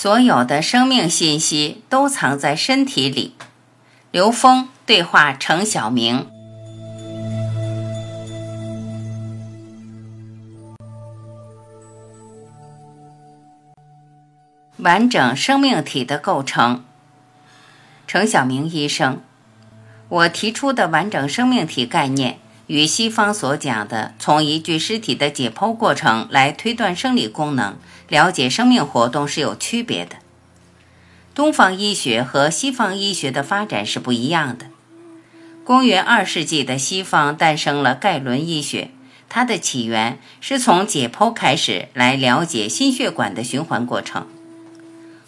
所有的生命信息都藏在身体里。刘峰对话程晓明。完整生命体的构成。程晓明医生，我提出的完整生命体概念，与西方所讲的从一具尸体的解剖过程来推断生理功能、了解生命活动是有区别的。东方医学和西方医学的发展是不一样的。公元二世纪的西方诞生了盖伦医学，它的起源是从解剖开始来了解心血管的循环过程。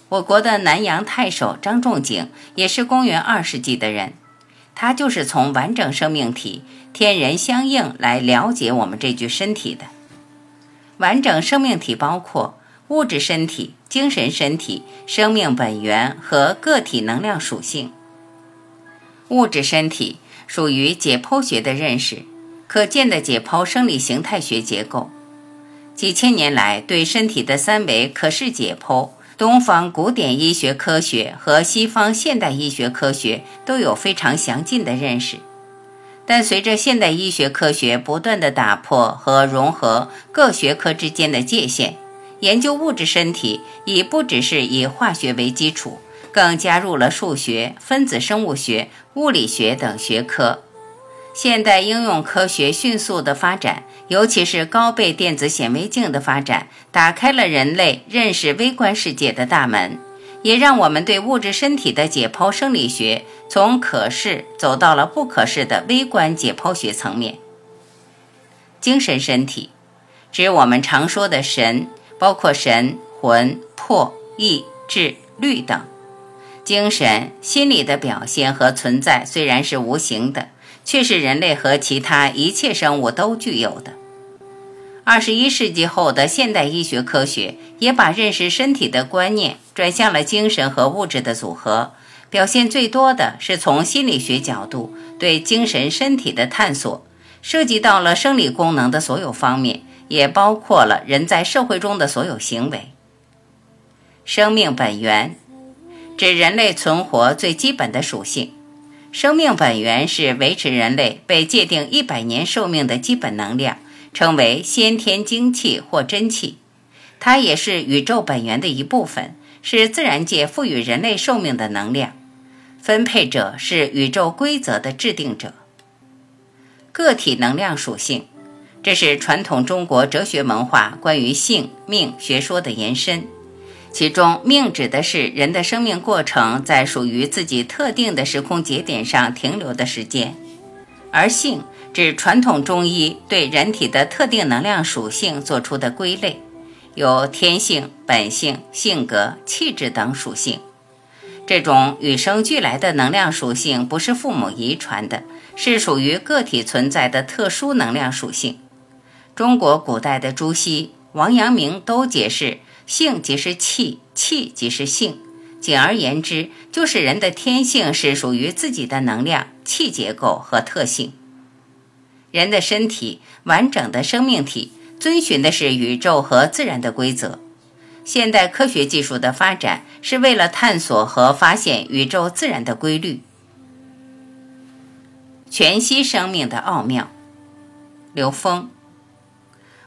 我国的南阳太守张仲景也是公元二世纪的人，他就是从完整生命体、天人相应来了解我们这具身体的。完整生命体包括物质身体、精神身体、生命本源和个体能量属性。物质身体属于解剖学的认识，可见的解剖生理形态学结构。几千年来，对身体的三维可视解剖。东方古典医学科学和西方现代医学科学都有非常详尽的认识，但随着现代医学科学不断的打破和融合各学科之间的界限，研究物质身体已不只是以化学为基础，更加入了数学、分子生物学、物理学等学科。现代应用科学迅速的发展，尤其是高倍电子显微镜的发展，打开了人类认识微观世界的大门，也让我们对物质身体的解剖生理学从可视走到了不可视的微观解剖学层面。精神身体，指我们常说的神，包括神、魂、魄、意、志、律等。精神、心理的表现和存在虽然是无形的。却是人类和其他一切生物都具有的。二十一世纪后的现代医学科学也把认识身体的观念转向了精神和物质的组合，表现最多的是从心理学角度对精神身体的探索，涉及到了生理功能的所有方面，也包括了人在社会中的所有行为。生命本源指人类存活最基本的属性。生命本源是维持人类被界定一百年寿命的基本能量，称为先天精气或真气。它也是宇宙本源的一部分，是自然界赋予人类寿命的能量。分配者是宇宙规则的制定者。个体能量属性，这是传统中国哲学文化关于性命学说的延伸。其中，命指的是人的生命过程在属于自己特定的时空节点上停留的时间，而性指传统中医对人体的特定能量属性做出的归类，有天性、本性、性格、气质等属性。这种与生俱来的能量属性不是父母遗传的，是属于个体存在的特殊能量属性。中国古代的朱熹、王阳明都解释。性即是气，气即是性。简而言之，就是人的天性是属于自己的能量、气结构和特性。人的身体完整的生命体，遵循的是宇宙和自然的规则。现代科学技术的发展，是为了探索和发现宇宙自然的规律。全息生命的奥妙，刘峰。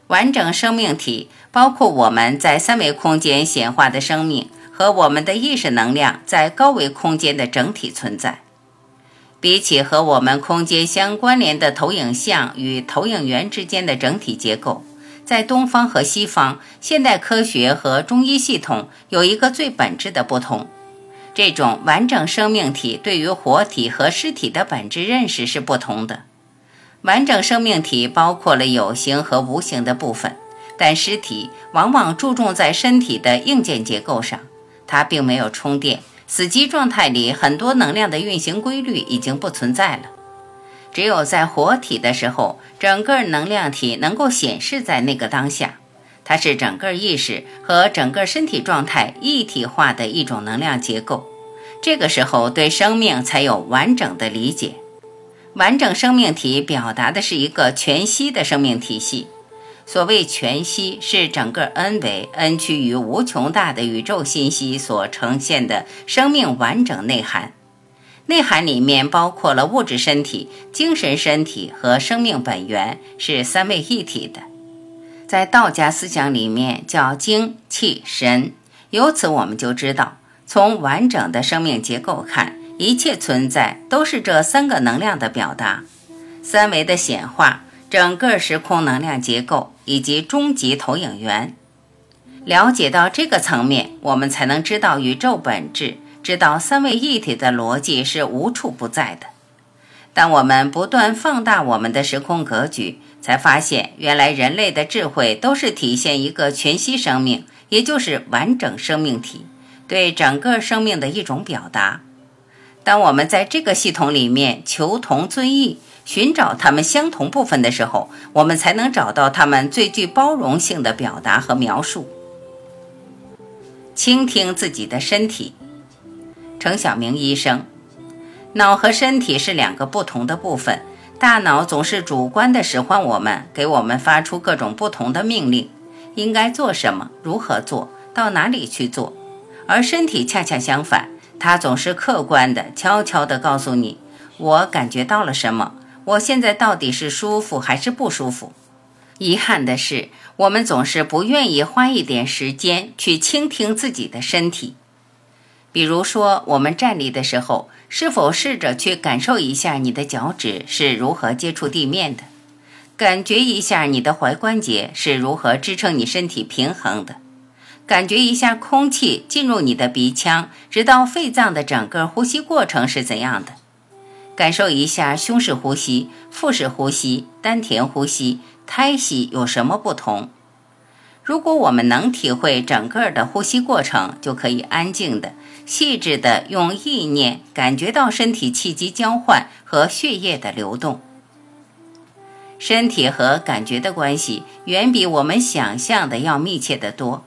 完整生命体包括我们在三维空间显化的生命和我们的意识能量在高维空间的整体存在。比起和我们空间相关联的投影像与投影源之间的整体结构，在东方和西方现代科学和中医系统有一个最本质的不同：这种完整生命体对于活体和尸体的本质认识是不同的。完整生命体包括了有形和无形的部分，但尸体往往注重在身体的硬件结构上，它并没有充电。死机状态里，很多能量的运行规律已经不存在了。只有在活体的时候，整个能量体能够显示在那个当下，它是整个意识和整个身体状态一体化的一种能量结构。这个时候，对生命才有完整的理解。完整生命体表达的是一个全息的生命体系。所谓全息，是整个 n 维 n 趋于无穷大的宇宙信息所呈现的生命完整内涵。内涵里面包括了物质身体、精神身体和生命本源，是三位一体的。在道家思想里面叫精气神。由此我们就知道，从完整的生命结构看，一切存在都是这三个能量的表达。三维的显化，整个时空能量结构。以及终极投影源，了解到这个层面，我们才能知道宇宙本质，知道三位一体的逻辑是无处不在的。当我们不断放大我们的时空格局，才发现原来人类的智慧都是体现一个全息生命，也就是完整生命体对整个生命的一种表达。当我们在这个系统里面求同尊异。寻找他们相同部分的时候，我们才能找到他们最具包容性的表达和描述。倾听自己的身体，程晓明医生。脑和身体是两个不同的部分，大脑总是主观的使唤我们，给我们发出各种不同的命令，应该做什么，如何做，到哪里去做；而身体恰恰相反，它总是客观的、悄悄地告诉你，我感觉到了什么。我现在到底是舒服还是不舒服？遗憾的是，我们总是不愿意花一点时间去倾听自己的身体。比如说，我们站立的时候，是否试着去感受一下你的脚趾是如何接触地面的？感觉一下你的踝关节是如何支撑你身体平衡的？感觉一下空气进入你的鼻腔，直到肺脏的整个呼吸过程是怎样的？感受一下胸式呼吸、腹式呼吸、丹田呼吸、胎息有什么不同？如果我们能体会整个的呼吸过程，就可以安静的、细致的用意念感觉到身体气机交换和血液的流动。身体和感觉的关系远比我们想象的要密切得多。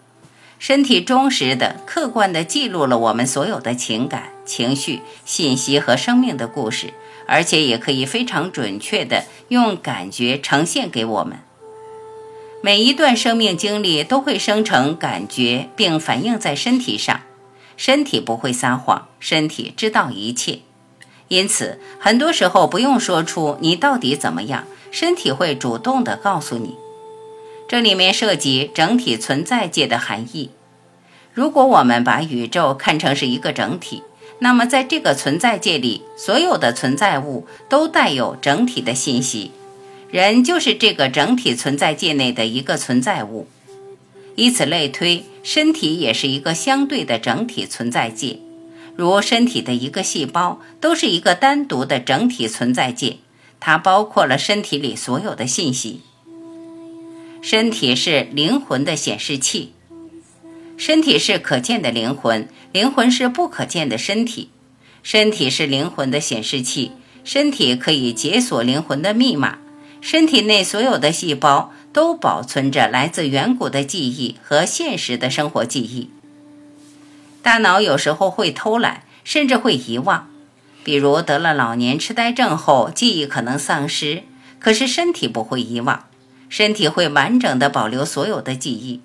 身体忠实的、客观的记录了我们所有的情感。情绪、信息和生命的故事，而且也可以非常准确地用感觉呈现给我们。每一段生命经历都会生成感觉，并反映在身体上。身体不会撒谎，身体知道一切。因此，很多时候不用说出你到底怎么样，身体会主动地告诉你。这里面涉及整体存在界的含义。如果我们把宇宙看成是一个整体，那么，在这个存在界里，所有的存在物都带有整体的信息。人就是这个整体存在界内的一个存在物。以此类推，身体也是一个相对的整体存在界。如身体的一个细胞都是一个单独的整体存在界，它包括了身体里所有的信息。身体是灵魂的显示器。身体是可见的灵魂，灵魂是不可见的身体。身体是灵魂的显示器，身体可以解锁灵魂的密码。身体内所有的细胞都保存着来自远古的记忆和现实的生活记忆。大脑有时候会偷懒，甚至会遗忘，比如得了老年痴呆症后，记忆可能丧失。可是身体不会遗忘，身体会完整的保留所有的记忆。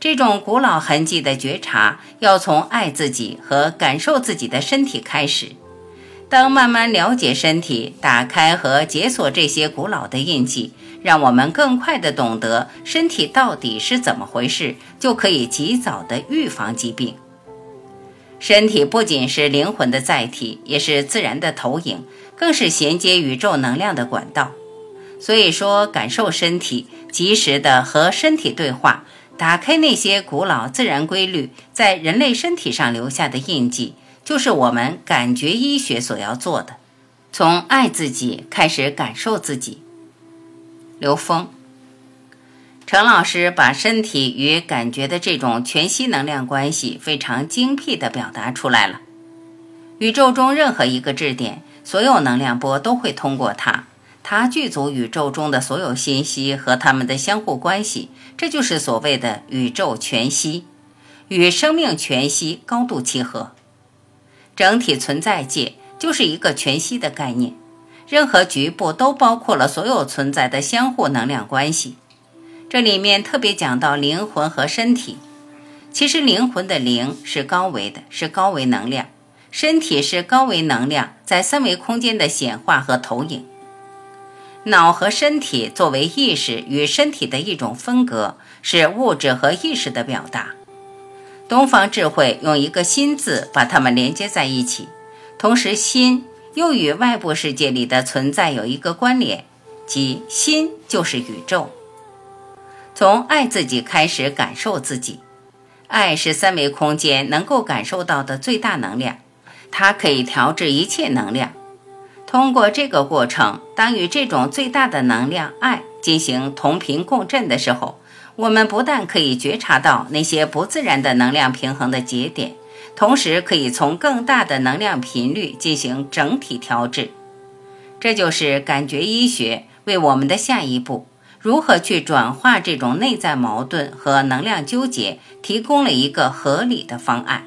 这种古老痕迹的觉察，要从爱自己和感受自己的身体开始。当慢慢了解身体，打开和解锁这些古老的印记，让我们更快地懂得身体到底是怎么回事，就可以及早地预防疾病。身体不仅是灵魂的载体，也是自然的投影，更是衔接宇宙能量的管道。所以说，感受身体，及时的和身体对话。打开那些古老自然规律在人类身体上留下的印记，就是我们感觉医学所要做的。从爱自己开始感受自己。刘峰，程老师把身体与感觉的这种全息能量关系非常精辟地表达出来了。宇宙中任何一个质点，所有能量波都会通过它，它具足宇宙中的所有信息和它们的相互关系，这就是所谓的宇宙全息，与生命全息高度契合。整体存在界就是一个全息的概念，任何局部都包括了所有存在的相互能量关系。这里面特别讲到灵魂和身体，其实灵魂的灵是高维的，是高维能量；身体是高维能量在三维空间的显化和投影。脑和身体作为意识与身体的一种分隔，是物质和意识的表达。东方智慧用一个“心”字把它们连接在一起，同时心又与外部世界里的存在有一个关联，即心就是宇宙。从爱自己开始感受自己，爱是三维空间能够感受到的最大能量，它可以调制一切能量。通过这个过程，当与这种最大的能量爱进行同频共振的时候，我们不但可以觉察到那些不自然的能量平衡的节点，同时可以从更大的能量频率进行整体调制。这就是感觉医学为我们的下一步。如何去转化这种内在矛盾和能量纠结，提供了一个合理的方案。